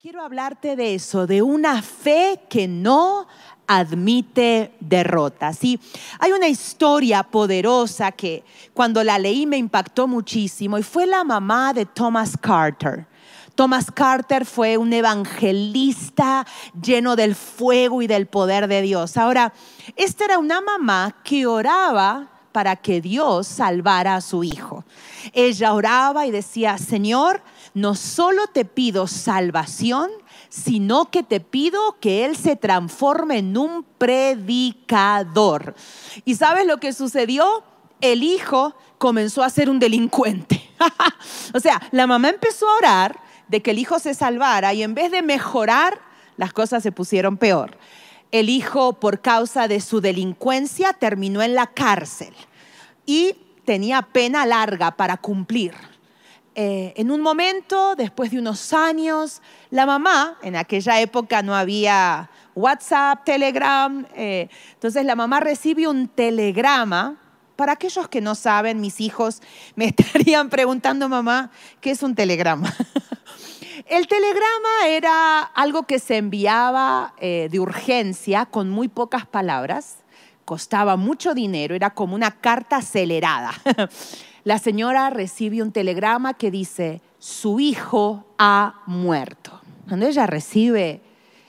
Quiero hablarte de eso, de una fe que no admite derrota. ¿sí? Hay una historia poderosa que cuando la leí me impactó muchísimo y fue la mamá de Thomas Carter. Thomas Carter fue un evangelista lleno del fuego y del poder de Dios. Ahora, esta era una mamá que oraba para que Dios salvara a su hijo. Ella oraba y decía, Señor, no solo te pido salvación, sino que te pido que Él se transforme en un predicador. ¿Y sabes lo que sucedió? El hijo comenzó a ser un delincuente. o sea, la mamá empezó a orar de que el hijo se salvara y en vez de mejorar, las cosas se pusieron peor. El hijo, por causa de su delincuencia, terminó en la cárcel y tenía pena larga para cumplir. Eh, en un momento, después de unos años, la mamá, en aquella época no había WhatsApp, Telegram, eh, entonces la mamá recibe un telegrama. Para aquellos que no saben, mis hijos me estarían preguntando, mamá, ¿qué es un telegrama? El telegrama era algo que se enviaba eh, de urgencia con muy pocas palabras, costaba mucho dinero, era como una carta acelerada. la señora recibe un telegrama que dice, su hijo ha muerto. Cuando ella recibe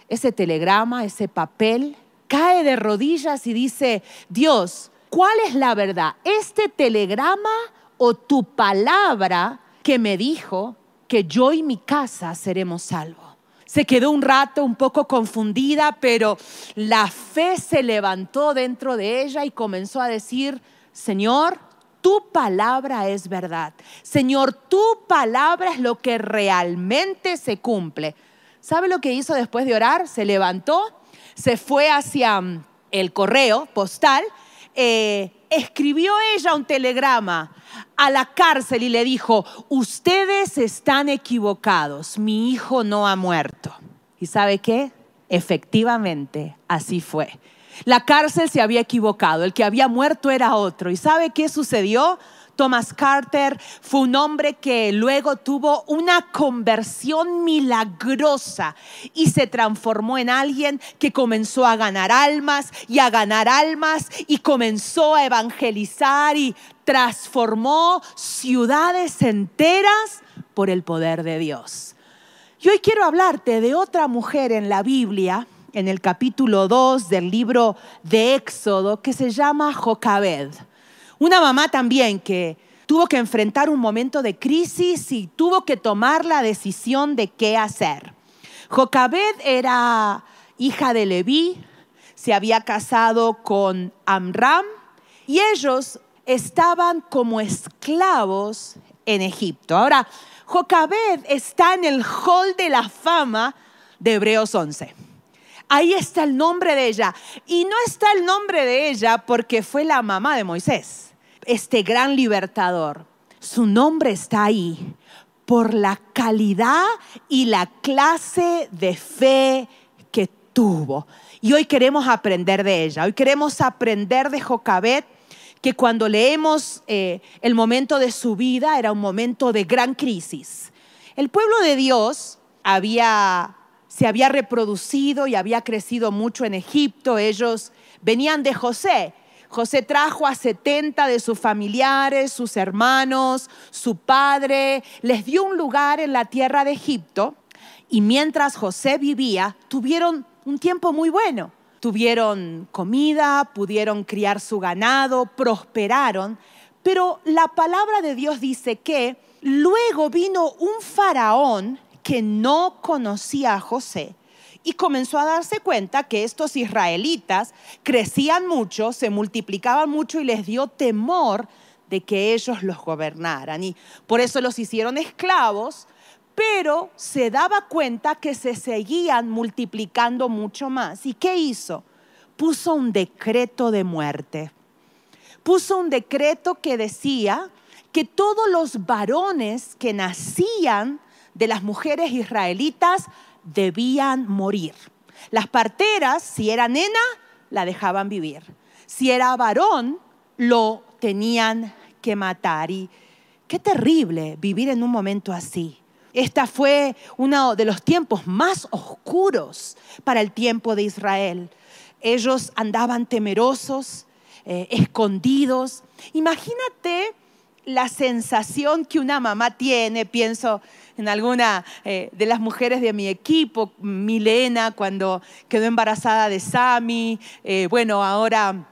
ese telegrama, ese papel, cae de rodillas y dice, Dios, ¿cuál es la verdad? ¿Este telegrama o tu palabra que me dijo que yo y mi casa seremos salvos? Se quedó un rato un poco confundida, pero la fe se levantó dentro de ella y comenzó a decir, Señor, tu palabra es verdad. Señor, tu palabra es lo que realmente se cumple. ¿Sabe lo que hizo después de orar? Se levantó, se fue hacia mm, el correo postal, eh, escribió ella un telegrama a la cárcel y le dijo, ustedes están equivocados, mi hijo no ha muerto. ¿Y sabe qué? Efectivamente, así fue. La cárcel se había equivocado, el que había muerto era otro. ¿Y sabe qué sucedió? Thomas Carter fue un hombre que luego tuvo una conversión milagrosa y se transformó en alguien que comenzó a ganar almas y a ganar almas y comenzó a evangelizar y transformó ciudades enteras por el poder de Dios. Y hoy quiero hablarte de otra mujer en la Biblia en el capítulo 2 del libro de Éxodo que se llama Jocabed. Una mamá también que tuvo que enfrentar un momento de crisis y tuvo que tomar la decisión de qué hacer. Jocabed era hija de Leví, se había casado con Amram y ellos estaban como esclavos en Egipto. Ahora, Jocabed está en el hall de la fama de Hebreos 11. Ahí está el nombre de ella. Y no está el nombre de ella porque fue la mamá de Moisés, este gran libertador. Su nombre está ahí por la calidad y la clase de fe que tuvo. Y hoy queremos aprender de ella. Hoy queremos aprender de Jocabet que cuando leemos eh, el momento de su vida era un momento de gran crisis. El pueblo de Dios había se había reproducido y había crecido mucho en Egipto. Ellos venían de José. José trajo a 70 de sus familiares, sus hermanos, su padre, les dio un lugar en la tierra de Egipto y mientras José vivía, tuvieron un tiempo muy bueno. Tuvieron comida, pudieron criar su ganado, prosperaron, pero la palabra de Dios dice que luego vino un faraón que no conocía a José y comenzó a darse cuenta que estos israelitas crecían mucho, se multiplicaban mucho y les dio temor de que ellos los gobernaran. Y por eso los hicieron esclavos, pero se daba cuenta que se seguían multiplicando mucho más. ¿Y qué hizo? Puso un decreto de muerte. Puso un decreto que decía que todos los varones que nacían de las mujeres israelitas debían morir. Las parteras, si era nena, la dejaban vivir. Si era varón, lo tenían que matar. Y qué terrible vivir en un momento así. Esta fue uno de los tiempos más oscuros para el tiempo de Israel. Ellos andaban temerosos, eh, escondidos. Imagínate la sensación que una mamá tiene, pienso en alguna eh, de las mujeres de mi equipo, Milena, cuando quedó embarazada de Sami, eh, bueno, ahora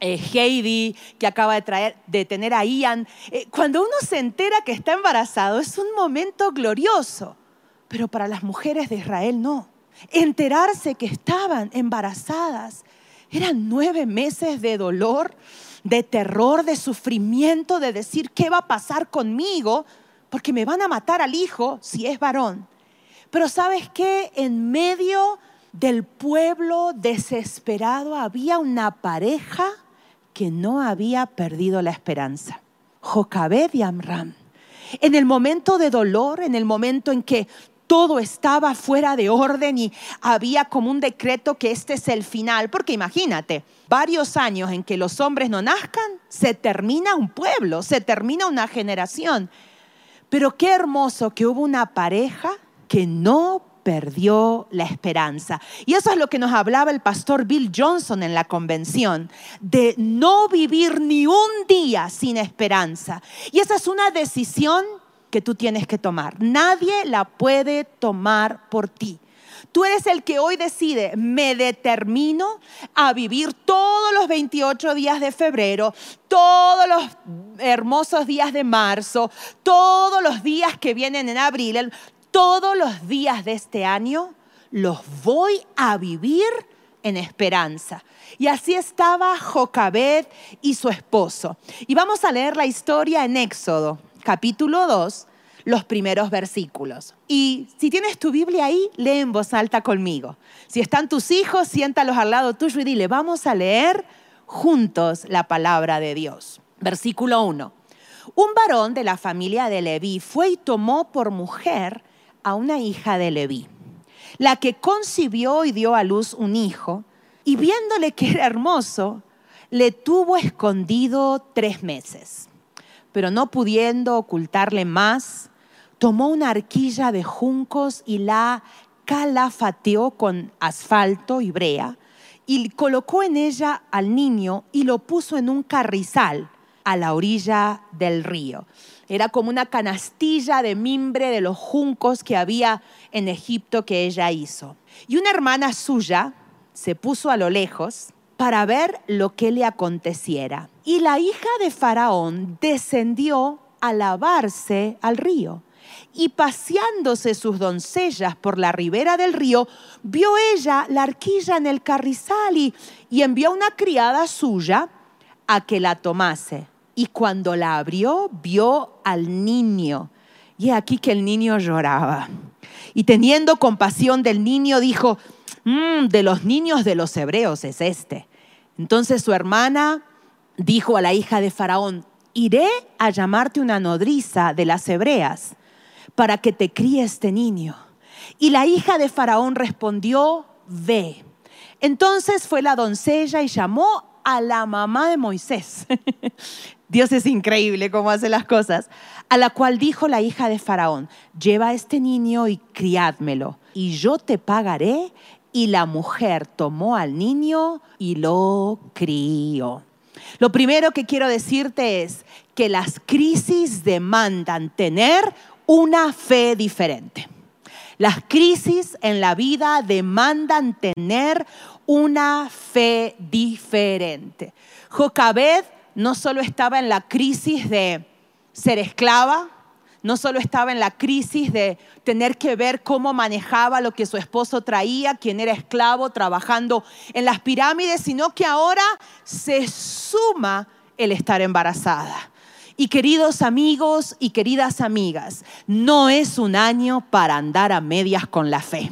Heidi, que acaba de, traer, de tener a Ian. cuando uno se entera que está embarazado, es un momento glorioso, pero para las mujeres de Israel no. Enterarse que estaban embarazadas eran nueve meses de dolor, de terror, de sufrimiento, de decir, ¿qué va a pasar conmigo? Porque me van a matar al hijo si es varón. Pero sabes qué? En medio del pueblo desesperado había una pareja que no había perdido la esperanza. Jocabed y Amram. En el momento de dolor, en el momento en que todo estaba fuera de orden y había como un decreto que este es el final, porque imagínate, varios años en que los hombres no nazcan, se termina un pueblo, se termina una generación. Pero qué hermoso que hubo una pareja que no perdió la esperanza. Y eso es lo que nos hablaba el pastor Bill Johnson en la convención, de no vivir ni un día sin esperanza. Y esa es una decisión que tú tienes que tomar. Nadie la puede tomar por ti. Tú eres el que hoy decide, me determino a vivir todos los 28 días de febrero, todos los hermosos días de marzo, todos los días que vienen en abril, todos los días de este año, los voy a vivir en esperanza. Y así estaba Jocabed y su esposo. Y vamos a leer la historia en Éxodo, capítulo 2, los primeros versículos. Y si tienes tu Biblia ahí, lee en voz alta conmigo. Si están tus hijos, siéntalos al lado tuyo y dile, vamos a leer juntos la palabra de Dios. Versículo 1. Un varón de la familia de Leví fue y tomó por mujer a una hija de Leví, la que concibió y dio a luz un hijo, y viéndole que era hermoso, le tuvo escondido tres meses pero no pudiendo ocultarle más, tomó una arquilla de juncos y la calafateó con asfalto y brea y colocó en ella al niño y lo puso en un carrizal a la orilla del río. Era como una canastilla de mimbre de los juncos que había en Egipto que ella hizo. Y una hermana suya se puso a lo lejos para ver lo que le aconteciera. Y la hija de Faraón descendió a lavarse al río. Y paseándose sus doncellas por la ribera del río, vio ella la arquilla en el carrizal y, envió una criada suya a que la tomase. Y cuando la abrió, vio al niño. Y aquí que el niño lloraba. Y teniendo compasión del niño, dijo, mm, de los niños de los hebreos es este. Entonces su hermana dijo a la hija de Faraón, iré a llamarte una nodriza de las hebreas para que te críe este niño. Y la hija de Faraón respondió, ve. Entonces fue la doncella y llamó a la mamá de Moisés. Dios es increíble cómo hace las cosas. A la cual dijo la hija de Faraón, lleva a este niño y criádmelo, y yo te pagaré y la mujer tomó al niño y lo crió. Lo primero que quiero decirte es que las crisis demandan tener una fe diferente. Las crisis en la vida demandan tener una fe diferente. Jocabed no solo estaba en la crisis de ser esclava, no solo estaba en la crisis de tener que ver cómo manejaba lo que su esposo traía, quien era esclavo trabajando en las pirámides, sino que ahora se suma el estar embarazada. Y queridos amigos y queridas amigas, no es un año para andar a medias con la fe.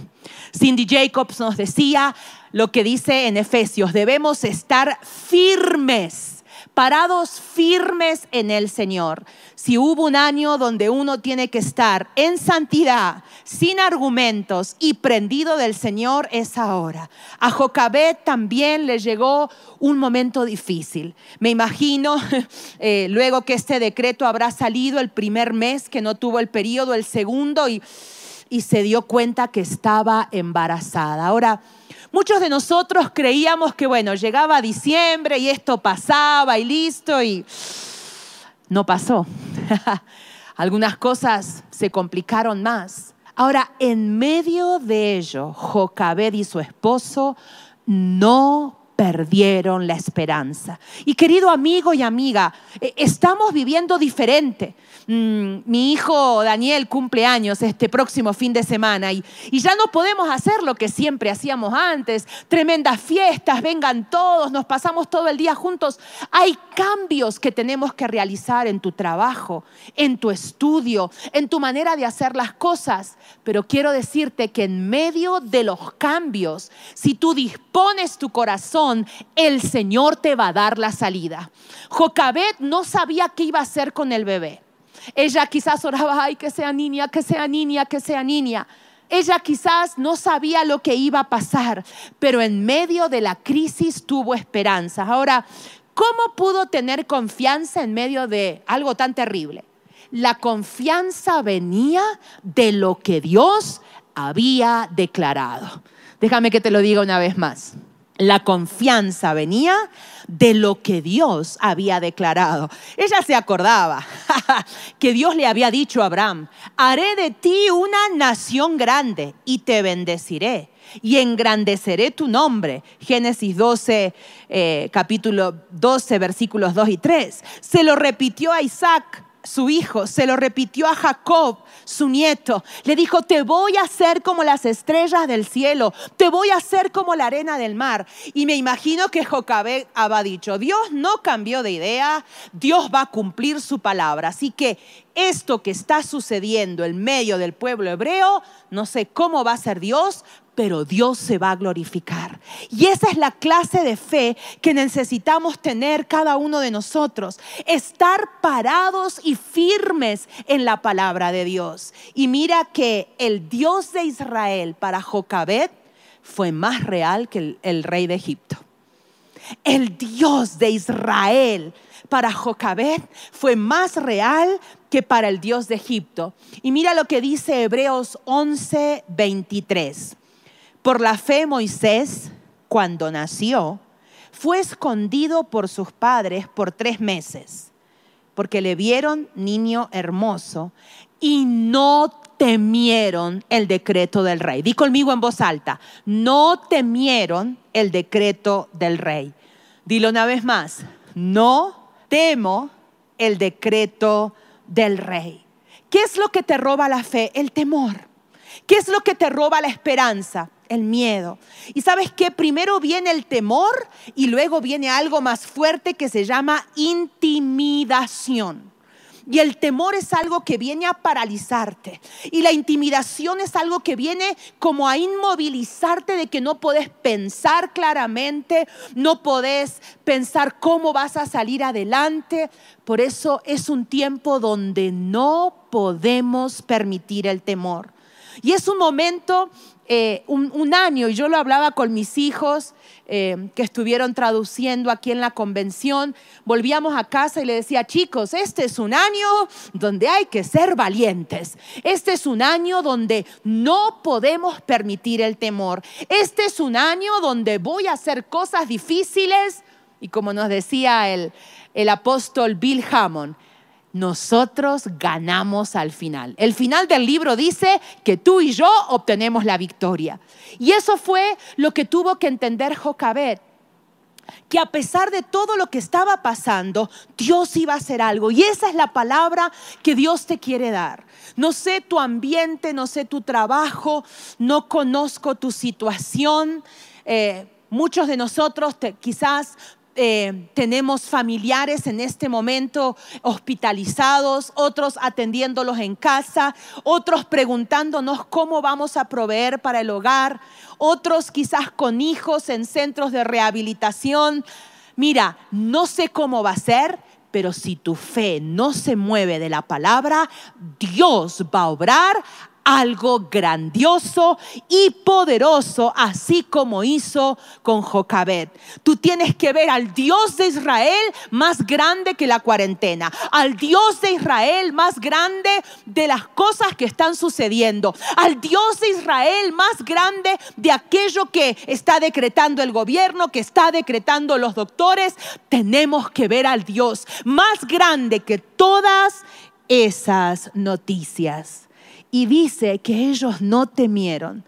Cindy Jacobs nos decía lo que dice en Efesios, debemos estar firmes parados firmes en el Señor. Si hubo un año donde uno tiene que estar en santidad, sin argumentos y prendido del Señor, es ahora. A Jocabet también le llegó un momento difícil. Me imagino, eh, luego que este decreto habrá salido el primer mes, que no tuvo el periodo, el segundo, y, y se dio cuenta que estaba embarazada. Ahora, Muchos de nosotros creíamos que, bueno, llegaba diciembre y esto pasaba y listo y no pasó. Algunas cosas se complicaron más. Ahora, en medio de ello, Jocabed y su esposo no perdieron la esperanza. Y querido amigo y amiga, eh, estamos viviendo diferente. Mm, mi hijo Daniel cumple años este próximo fin de semana y, y ya no podemos hacer lo que siempre hacíamos antes. Tremendas fiestas, vengan todos, nos pasamos todo el día juntos. Hay cambios que tenemos que realizar en tu trabajo, en tu estudio, en tu manera de hacer las cosas. Pero quiero decirte que en medio de los cambios, si tú dispones tu el Señor te va a dar la salida. Jocabet no sabía qué iba a hacer con el bebé. Ella quizás oraba, ay, que sea niña, que sea niña, que sea niña. Ella quizás no sabía lo que iba a pasar, pero en medio de la crisis tuvo esperanza. Ahora, ¿cómo pudo tener confianza en medio de algo tan terrible? La confianza venía de lo que Dios había declarado. Déjame que te lo diga una vez más. La confianza venía de lo que Dios había declarado. Ella se acordaba que Dios le había dicho a Abraham, haré de ti una nación grande y te bendeciré y engrandeceré tu nombre. Génesis 12, eh, capítulo 12, versículos 2 y 3. Se lo repitió a Isaac su hijo, se lo repitió a Jacob, su nieto. Le dijo, te voy a hacer como las estrellas del cielo, te voy a hacer como la arena del mar. Y me imagino que Jocabed había dicho, Dios no cambió de idea, Dios va a cumplir su palabra. Así que esto que está sucediendo en medio del pueblo hebreo, no sé cómo va a ser Dios, pero Dios se va a glorificar. Y esa es la clase de fe que necesitamos tener cada uno de nosotros. Estar parados y firmes en la palabra de Dios. Y mira que el Dios de Israel para Jocabed fue más real que el, rey de Egipto. El Dios de Israel para Jocabed fue más real que para el Dios de Egipto. Y mira lo que dice Hebreos 11, 23. Por la fe Moisés, cuando nació, fue escondido por sus padres por tres meses, porque le vieron niño hermoso y no temieron el decreto del rey. Di conmigo en voz alta, no temieron el decreto del rey. Dilo una vez más, no temo el decreto del rey. ¿Qué es lo que te roba la fe? El temor. ¿Qué es lo que te roba la esperanza? el miedo. Y sabes que primero viene el temor y luego viene algo más fuerte que se llama intimidación. Y el temor es algo que viene a paralizarte. Y la intimidación es algo que viene como a inmovilizarte de que no puedes pensar claramente, no podés pensar cómo vas a salir adelante. Por eso es un tiempo donde no podemos permitir el temor. Y es un momento eh, un, año, y yo lo hablaba con mis hijos eh, que estuvieron traduciendo aquí en la convención, volvíamos a casa y le decía, chicos, este es un año donde hay que ser valientes, este es un año donde no podemos permitir el temor, este es un año donde voy a hacer cosas difíciles, y como nos decía el, el apóstol Bill Hammond, nosotros ganamos al final. El final del libro dice que tú y yo obtenemos la victoria. Y eso fue lo que tuvo que entender Jocabet que a pesar de todo lo que estaba pasando, Dios iba a hacer algo. Y esa es la palabra que Dios te quiere dar. No sé tu ambiente, no sé tu trabajo, no conozco tu situación. Eh, muchos de nosotros quizás eh, tenemos familiares en este momento hospitalizados, otros atendiéndolos en casa, otros preguntándonos cómo vamos a proveer para el hogar, otros quizás con hijos en centros de rehabilitación. mira, no sé cómo va a ser, pero si tu fe no se mueve de la palabra, Dios va a obrar algo grandioso y poderoso, así como hizo con Jocabet. Tú tienes que ver al Dios de Israel más grande que la cuarentena, al Dios de Israel más grande de las cosas que están sucediendo, al Dios de Israel más grande de aquello que está decretando el gobierno, que está decretando los doctores. Tenemos que ver al Dios más grande que todas esas noticias y dice que ellos no temieron.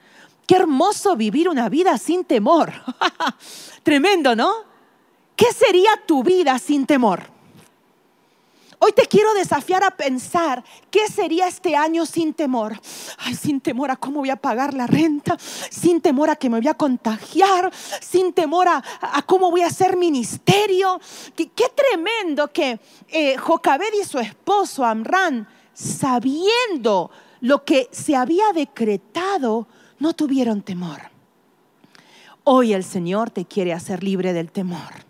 Qué hermoso vivir una vida sin temor. Tremendo, ¿no? ¿Qué sería tu vida sin temor? Hoy te quiero desafiar a pensar qué sería este año sin temor. Ay, sin temor a cómo voy a pagar la renta, sin temor a que me voy a contagiar, sin temor a, cómo voy a hacer ministerio. Qué, tremendo que eh, Jocabed y su esposo Amran, sabiendo lo que se había decretado, no tuvieron temor. Hoy el Señor te quiere hacer libre del temor.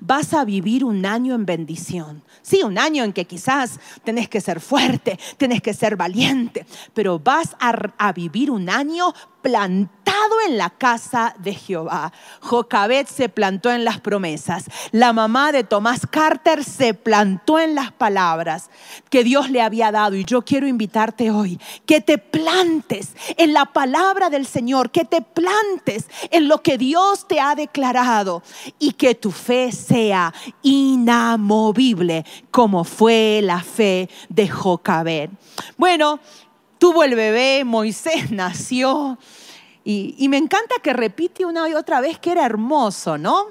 Vas a vivir un año en bendición. Sí, un año en que quizás tenés que ser fuerte, tenés que ser valiente, pero vas a, a vivir un año plantado en la casa de Jehová. Jocabet se plantó en las promesas. La mamá de Tomás Carter se plantó en las palabras que Dios le había dado. Y yo quiero invitarte hoy que te plantes en la palabra del Señor, que te plantes en lo que Dios te ha declarado y que tu fe sea inamovible como fue la fe de Jocabet. Bueno, tuvo el bebé, Moisés nació. Y, me encanta que repite una y otra vez que era hermoso, ¿no?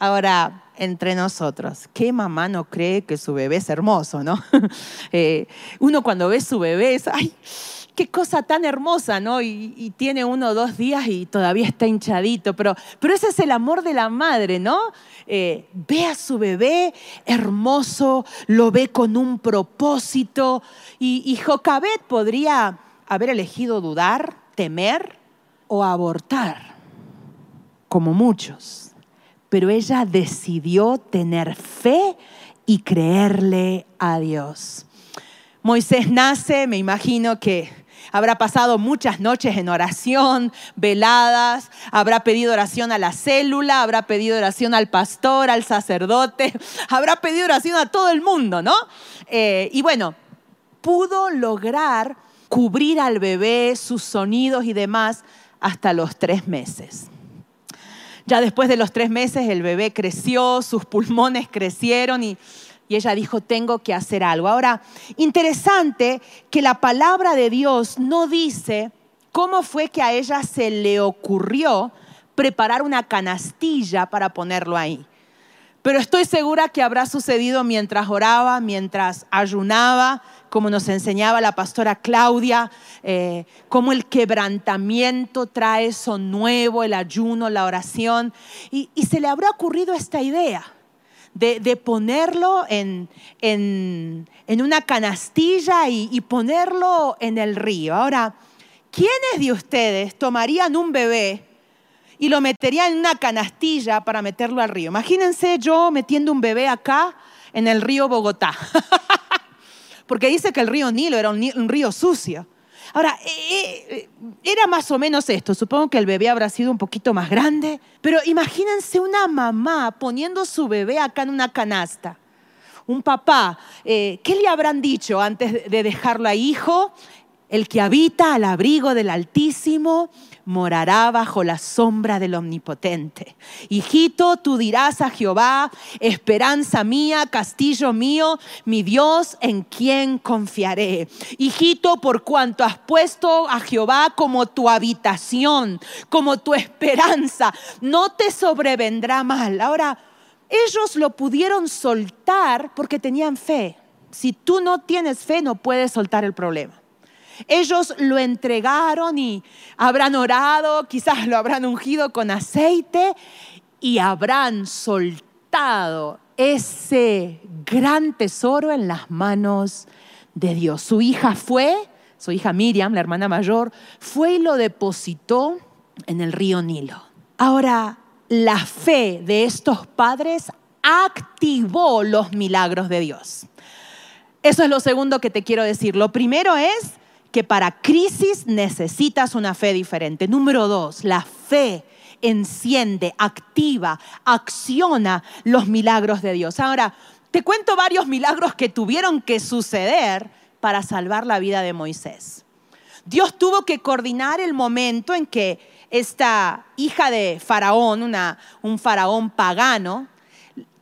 Ahora, entre nosotros, ¿qué mamá no cree que su bebé es hermoso, no? Eh, uno cuando ve su bebé es, ay, qué cosa tan hermosa, ¿no? Y, tiene uno o dos días y todavía está hinchadito, pero, pero ese es el amor de la madre, ¿no? Eh, ve a su bebé hermoso, lo ve con un propósito. Y, y Jocabet podría haber elegido dudar, temer o abortar, como muchos. Pero ella decidió tener fe y creerle a Dios. Moisés nace, me imagino que habrá pasado muchas noches en oración, veladas, habrá pedido oración a la célula, habrá pedido oración al pastor, al sacerdote, habrá pedido oración a todo el mundo, ¿no? Eh, y bueno, pudo lograr cubrir al bebé, sus sonidos y demás hasta los tres meses. Ya después de los tres meses el bebé creció, sus pulmones crecieron y y ella dijo, tengo que hacer algo. Ahora, interesante que la palabra de Dios no dice cómo fue que a ella se le ocurrió preparar una canastilla para ponerlo ahí. Pero estoy segura que habrá sucedido mientras oraba, mientras ayunaba, como nos enseñaba la pastora Claudia, eh, cómo el quebrantamiento trae eso nuevo, el ayuno, la oración. y se le habrá ocurrido esta idea de, ponerlo en, una canastilla y, y ponerlo en el río. Ahora, ¿quiénes de ustedes tomarían un bebé y lo meterían en una canastilla para meterlo al río? Imagínense yo metiendo un bebé acá en el río Bogotá. Porque dice que el río Nilo era un río sucio. Ahora, eh, eh, era más o menos esto. Supongo que el bebé habrá sido un poquito más grande, pero imagínense una mamá poniendo su bebé acá en una canasta. Un papá, eh, ¿qué le habrán dicho antes de dejarlo a hijo? El que habita al abrigo del Altísimo morará bajo la sombra del Omnipotente. Hijito, tú dirás a Jehová, esperanza mía, castillo mío, mi Dios en quien confiaré. Hijito, por cuanto has puesto a Jehová como tu habitación, como tu esperanza, no te sobrevendrá mal. Ahora, ellos lo pudieron soltar porque tenían fe. Si tú no tienes fe, no puedes soltar el problema. Ellos lo entregaron y habrán orado, quizás lo habrán ungido con aceite y habrán soltado ese gran tesoro en las manos de Dios. Su hija fue, su hija Miriam, la hermana mayor, fue y lo depositó en el río Nilo. Ahora, la fe de estos padres activó los milagros de Dios. Eso es lo segundo que te quiero decir. Lo primero es que para crisis necesitas una fe diferente. Número dos, la fe enciende, activa, acciona los milagros de Dios. Ahora, te cuento varios milagros que tuvieron que suceder para salvar la vida de Moisés. Dios tuvo que coordinar el momento en que esta hija de Faraón, una, un faraón pagano,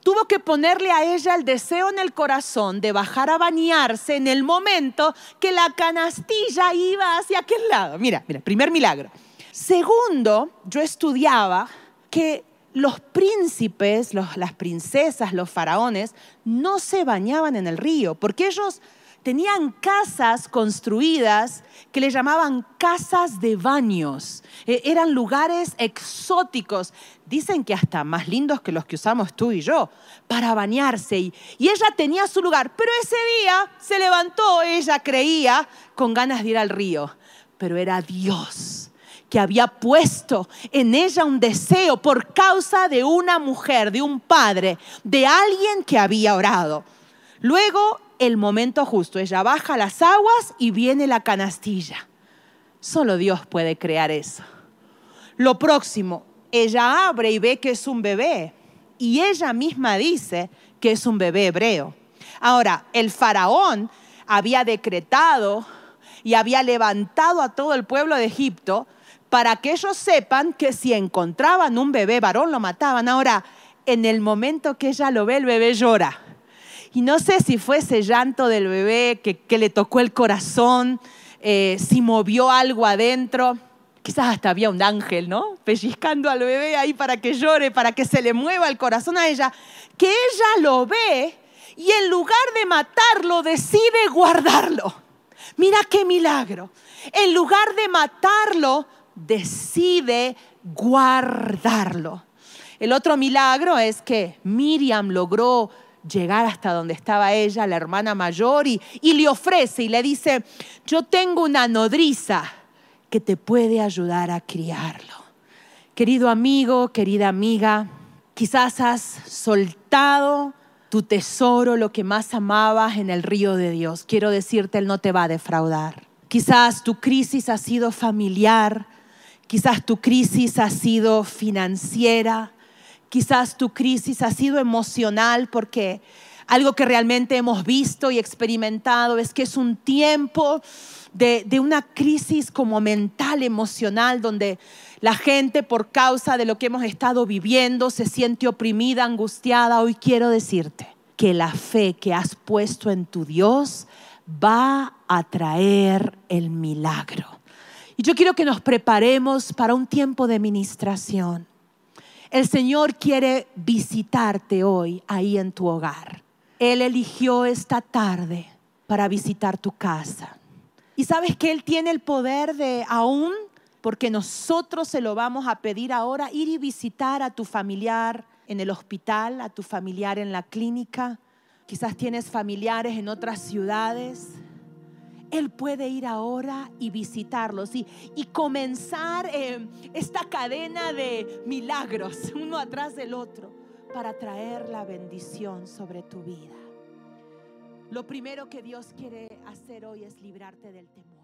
tuvo que ponerle a ella el deseo en el corazón de bajar a bañarse en el momento que la canastilla iba hacia aquel lado. Mira, mira, primer milagro. Segundo, yo estudiaba que los príncipes, las princesas, los faraones, no se bañaban en el río, porque ellos tenían casas construidas que le llamaban casas de baños. E, eran lugares exóticos, dicen que hasta más lindos que los que usamos tú y yo, para bañarse. Y, y ella tenía su lugar, pero ese día se levantó, ella creía, con ganas de ir al río, pero era Dios que había puesto en ella un deseo por causa de una mujer, de un padre, de alguien que había orado. Luego el momento justo. Ella baja las aguas y viene la canastilla. Solo Dios puede crear eso. Lo próximo, ella abre y ve que es un bebé. Y ella misma dice que es un bebé hebreo. Ahora, el faraón había decretado y había levantado a todo el pueblo de Egipto para que ellos sepan que si encontraban un bebé varón lo mataban. Ahora, en el momento que ella lo ve, el bebé llora. Y no sé si fue ese llanto del bebé que, le tocó el corazón, eh, si movió algo adentro. Quizás hasta había un ángel, ¿no? Pellizcando al bebé ahí para que llore, para que se le mueva el corazón a ella. Que ella lo ve y en lugar de matarlo decide guardarlo. Mira qué milagro. En lugar de matarlo, decide guardarlo. El otro milagro es que Miriam logró llegar hasta donde estaba ella, la hermana mayor, y, le ofrece y le dice, yo tengo una nodriza que te puede ayudar a criarlo. Querido amigo, querida amiga, quizás has soltado tu tesoro, lo que más amabas en el río de Dios. Quiero decirte, Él no te va a defraudar. Quizás tu crisis ha sido familiar, quizás tu crisis ha sido financiera, Quizás tu crisis ha sido emocional porque algo que realmente hemos visto y experimentado es que es un tiempo de, una crisis como mental, emocional, donde la gente por causa de lo que hemos estado viviendo se siente oprimida, angustiada. Hoy quiero decirte que la fe que has puesto en tu Dios va a traer el milagro. Y yo quiero que nos preparemos para un tiempo de ministración. El Señor quiere visitarte hoy ahí en tu hogar. Él eligió esta tarde para visitar tu casa. Y sabes que Él tiene el poder de aún, porque nosotros se lo vamos a pedir ahora, ir y visitar a tu familiar en el hospital, a tu familiar en la clínica. Quizás tienes familiares en otras ciudades él puede ir ahora y visitarlos y, comenzar eh, esta cadena de milagros, uno atrás del otro, para traer la bendición sobre tu vida. Lo primero que Dios quiere hacer hoy es librarte del temor.